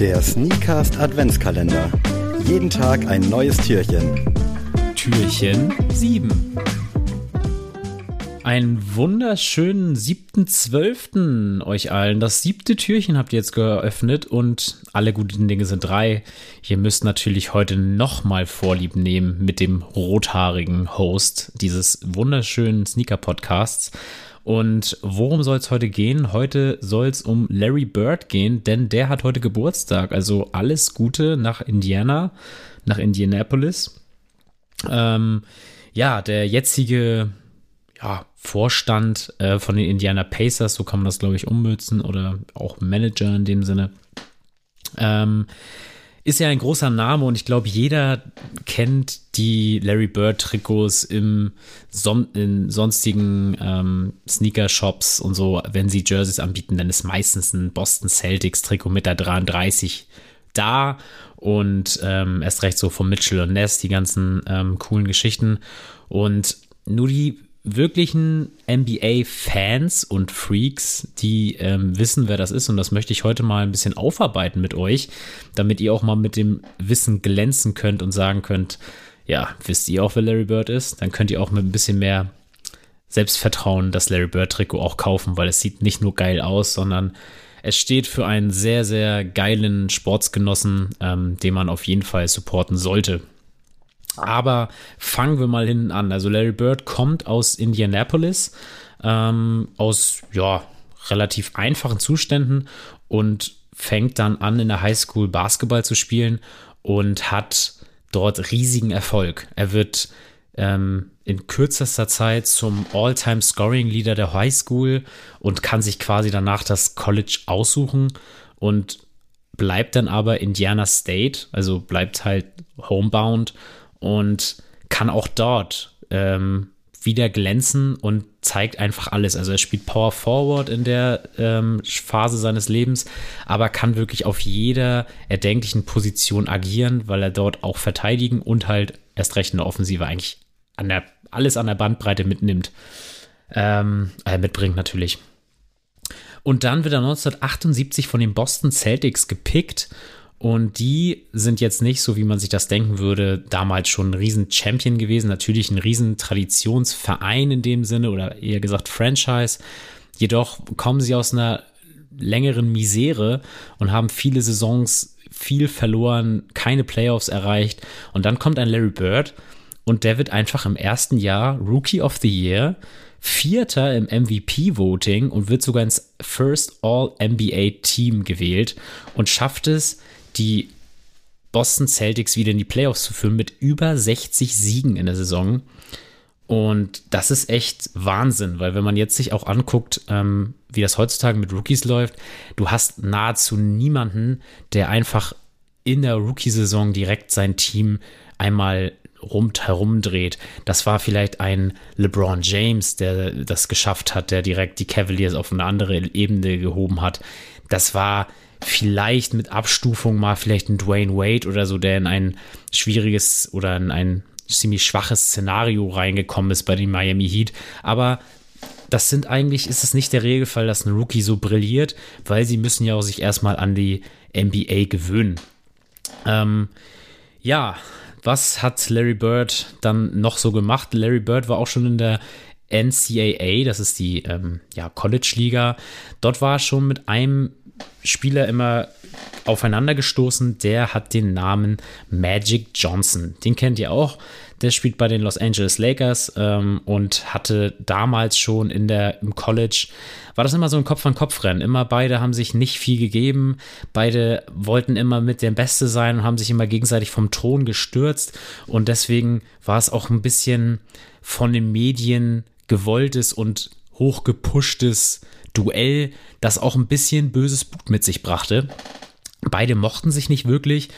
Der Sneakast Adventskalender. Jeden Tag ein neues Türchen. Türchen 7. Einen wunderschönen 7.12. euch allen. Das siebte Türchen habt ihr jetzt geöffnet und alle guten Dinge sind drei. Ihr müsst natürlich heute nochmal Vorlieb nehmen mit dem rothaarigen Host dieses wunderschönen Sneaker-Podcasts. Und worum soll es heute gehen? Heute soll es um Larry Bird gehen, denn der hat heute Geburtstag. Also alles Gute nach Indiana, nach Indianapolis. Ähm, ja, der jetzige ja, Vorstand äh, von den Indiana Pacers, so kann man das, glaube ich, ummützen, oder auch Manager in dem Sinne. Ähm, ist ja ein großer Name und ich glaube, jeder kennt die Larry Bird Trikots im Son in sonstigen ähm, Sneaker-Shops und so, wenn sie Jerseys anbieten, dann ist meistens ein Boston Celtics Trikot mit der 33 da und ähm, erst recht so von Mitchell und Ness, die ganzen ähm, coolen Geschichten. Und nur die wirklichen NBA-Fans und Freaks, die ähm, wissen, wer das ist. Und das möchte ich heute mal ein bisschen aufarbeiten mit euch, damit ihr auch mal mit dem Wissen glänzen könnt und sagen könnt, ja, wisst ihr auch, wer Larry Bird ist? Dann könnt ihr auch mit ein bisschen mehr Selbstvertrauen das Larry Bird-Trikot auch kaufen, weil es sieht nicht nur geil aus, sondern es steht für einen sehr, sehr geilen Sportsgenossen, ähm, den man auf jeden Fall supporten sollte. Aber fangen wir mal hinten an. Also Larry Bird kommt aus Indianapolis, ähm, aus ja, relativ einfachen Zuständen und fängt dann an, in der Highschool Basketball zu spielen und hat dort riesigen Erfolg. Er wird ähm, in kürzester Zeit zum All-Time Scoring Leader der Highschool und kann sich quasi danach das College aussuchen und bleibt dann aber Indiana State, also bleibt halt homebound und kann auch dort ähm, wieder glänzen und zeigt einfach alles. Also er spielt Power Forward in der ähm, Phase seines Lebens, aber kann wirklich auf jeder erdenklichen Position agieren, weil er dort auch verteidigen und halt erst recht in der Offensive eigentlich an der, alles an der Bandbreite mitnimmt. Ähm, äh, mitbringt natürlich. Und dann wird er 1978 von den Boston Celtics gepickt und die sind jetzt nicht, so wie man sich das denken würde, damals schon ein Riesen-Champion gewesen. Natürlich ein Riesen-Traditionsverein in dem Sinne oder eher gesagt Franchise. Jedoch kommen sie aus einer längeren Misere und haben viele Saisons viel verloren, keine Playoffs erreicht. Und dann kommt ein Larry Bird und der wird einfach im ersten Jahr Rookie of the Year, Vierter im MVP-Voting und wird sogar ins First All-NBA-Team gewählt und schafft es, die Boston Celtics wieder in die Playoffs zu führen mit über 60 Siegen in der Saison. Und das ist echt Wahnsinn, weil wenn man jetzt sich auch anguckt, ähm, wie das heutzutage mit Rookies läuft, du hast nahezu niemanden, der einfach in der Rookie-Saison direkt sein Team einmal rund herumdreht. Das war vielleicht ein LeBron James, der das geschafft hat, der direkt die Cavaliers auf eine andere Ebene gehoben hat. Das war vielleicht mit Abstufung mal vielleicht ein Dwayne Wade oder so, der in ein schwieriges oder in ein ziemlich schwaches Szenario reingekommen ist bei den Miami Heat. Aber das sind eigentlich, ist es nicht der Regelfall, dass ein Rookie so brilliert, weil sie müssen ja auch sich erstmal an die NBA gewöhnen. Ähm, ja, was hat Larry Bird dann noch so gemacht? Larry Bird war auch schon in der NCAA, das ist die ähm, ja, College-Liga. Dort war er schon mit einem Spieler immer aufeinander gestoßen. Der hat den Namen Magic Johnson. Den kennt ihr auch. Der spielt bei den Los Angeles Lakers ähm, und hatte damals schon in der, im College, war das immer so ein Kopf-an-Kopf-Rennen. Immer beide haben sich nicht viel gegeben. Beide wollten immer mit dem Beste sein und haben sich immer gegenseitig vom Thron gestürzt. Und deswegen war es auch ein bisschen von den Medien gewolltes und hochgepushtes Duell, das auch ein bisschen böses Blut mit sich brachte. Beide mochten sich nicht wirklich,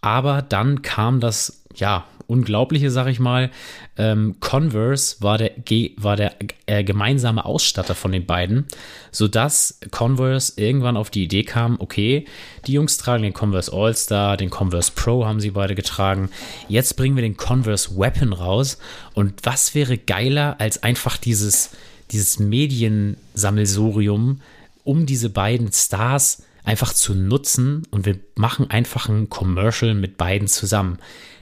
aber dann kam das, ja, unglaubliche, sag ich mal. Ähm, Converse war der, war der äh, gemeinsame Ausstatter von den beiden, sodass Converse irgendwann auf die Idee kam, okay, die Jungs tragen den Converse All-Star, den Converse Pro haben sie beide getragen. Jetzt bringen wir den Converse Weapon raus. Und was wäre geiler als einfach dieses dieses Mediensammelsurium um diese beiden Stars einfach zu nutzen und wir machen einfach ein Commercial mit beiden zusammen.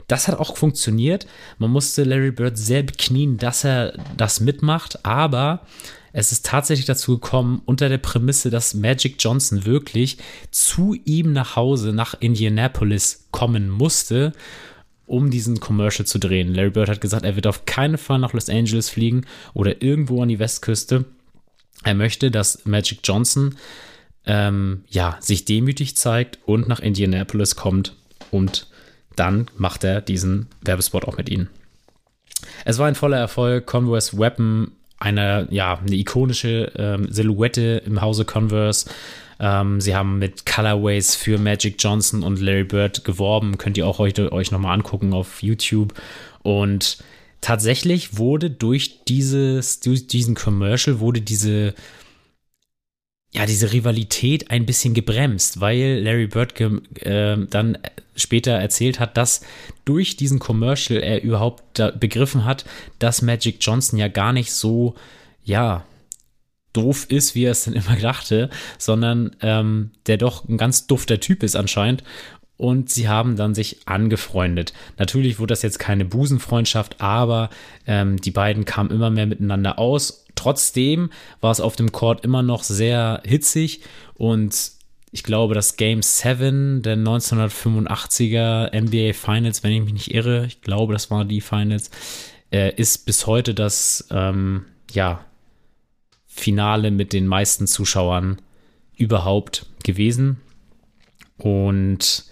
Das hat auch funktioniert. Man musste Larry Bird sehr beknien, dass er das mitmacht, aber es ist tatsächlich dazu gekommen, unter der Prämisse, dass Magic Johnson wirklich zu ihm nach Hause, nach Indianapolis kommen musste, um diesen Commercial zu drehen. Larry Bird hat gesagt, er wird auf keinen Fall nach Los Angeles fliegen oder irgendwo an die Westküste. Er möchte, dass Magic Johnson ähm, ja, sich demütig zeigt und nach Indianapolis kommt und dann macht er diesen Werbespot auch mit ihnen. Es war ein voller Erfolg. Converse Weapon, eine, ja, eine ikonische ähm, Silhouette im Hause Converse. Ähm, sie haben mit Colorways für Magic Johnson und Larry Bird geworben. Könnt ihr auch heute euch nochmal angucken auf YouTube. Und tatsächlich wurde durch dieses, durch diesen Commercial wurde diese ja, diese Rivalität ein bisschen gebremst, weil Larry Bird äh, dann später erzählt hat, dass durch diesen Commercial er überhaupt begriffen hat, dass Magic Johnson ja gar nicht so, ja, doof ist, wie er es dann immer dachte, sondern ähm, der doch ein ganz dufter Typ ist anscheinend. Und sie haben dann sich angefreundet. Natürlich wurde das jetzt keine Busenfreundschaft, aber ähm, die beiden kamen immer mehr miteinander aus Trotzdem war es auf dem Court immer noch sehr hitzig und ich glaube, das Game 7 der 1985er NBA Finals, wenn ich mich nicht irre, ich glaube, das waren die Finals, äh, ist bis heute das ähm, ja, Finale mit den meisten Zuschauern überhaupt gewesen. Und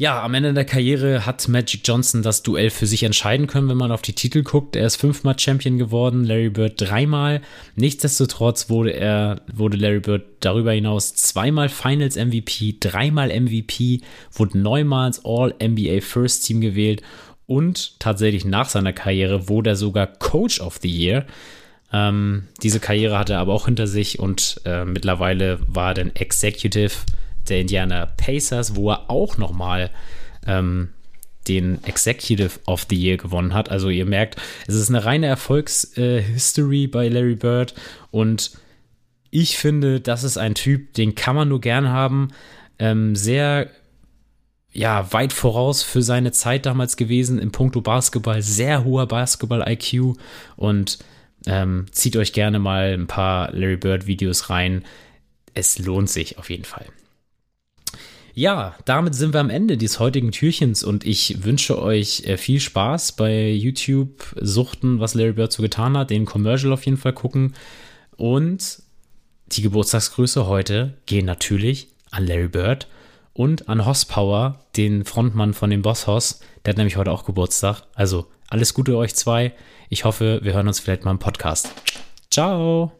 ja, am Ende der Karriere hat Magic Johnson das Duell für sich entscheiden können, wenn man auf die Titel guckt. Er ist fünfmal Champion geworden, Larry Bird dreimal. Nichtsdestotrotz wurde er, wurde Larry Bird darüber hinaus zweimal Finals MVP, dreimal MVP, wurde neunmals All-NBA First Team gewählt und tatsächlich nach seiner Karriere wurde er sogar Coach of the Year. Ähm, diese Karriere hatte er aber auch hinter sich und äh, mittlerweile war er dann Executive der Indiana Pacers, wo er auch nochmal ähm, den Executive of the Year gewonnen hat. Also ihr merkt, es ist eine reine Erfolgshistory äh, bei Larry Bird und ich finde, das ist ein Typ, den kann man nur gern haben. Ähm, sehr ja, weit voraus für seine Zeit damals gewesen im Punkto Basketball, sehr hoher Basketball-IQ und ähm, zieht euch gerne mal ein paar Larry Bird-Videos rein. Es lohnt sich auf jeden Fall. Ja, damit sind wir am Ende des heutigen Türchens und ich wünsche euch äh, viel Spaß bei YouTube suchten, was Larry Bird so getan hat, den Commercial auf jeden Fall gucken und die Geburtstagsgrüße heute gehen natürlich an Larry Bird und an Hoss Power, den Frontmann von dem Boss Hoss. Der hat nämlich heute auch Geburtstag. Also alles Gute euch zwei. Ich hoffe, wir hören uns vielleicht mal im Podcast. Ciao.